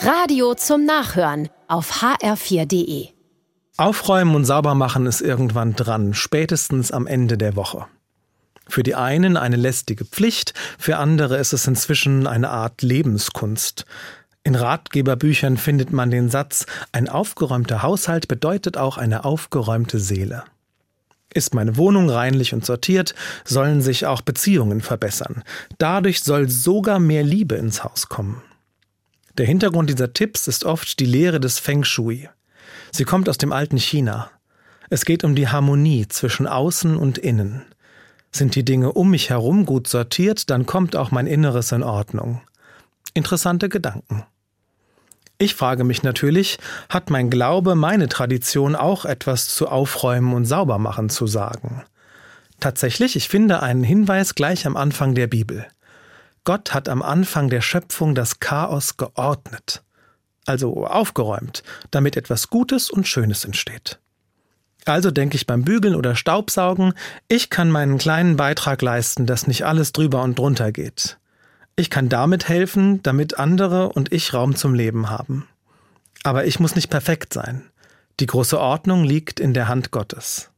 Radio zum Nachhören auf hr4.de. Aufräumen und sauber machen ist irgendwann dran, spätestens am Ende der Woche. Für die einen eine lästige Pflicht, für andere ist es inzwischen eine Art Lebenskunst. In Ratgeberbüchern findet man den Satz, ein aufgeräumter Haushalt bedeutet auch eine aufgeräumte Seele. Ist meine Wohnung reinlich und sortiert, sollen sich auch Beziehungen verbessern. Dadurch soll sogar mehr Liebe ins Haus kommen. Der Hintergrund dieser Tipps ist oft die Lehre des Feng Shui. Sie kommt aus dem alten China. Es geht um die Harmonie zwischen Außen und Innen. Sind die Dinge um mich herum gut sortiert, dann kommt auch mein Inneres in Ordnung. Interessante Gedanken. Ich frage mich natürlich, hat mein Glaube, meine Tradition auch etwas zu Aufräumen und Saubermachen zu sagen? Tatsächlich, ich finde einen Hinweis gleich am Anfang der Bibel. Gott hat am Anfang der Schöpfung das Chaos geordnet, also aufgeräumt, damit etwas Gutes und Schönes entsteht. Also denke ich beim Bügeln oder Staubsaugen, ich kann meinen kleinen Beitrag leisten, dass nicht alles drüber und drunter geht. Ich kann damit helfen, damit andere und ich Raum zum Leben haben. Aber ich muss nicht perfekt sein. Die große Ordnung liegt in der Hand Gottes.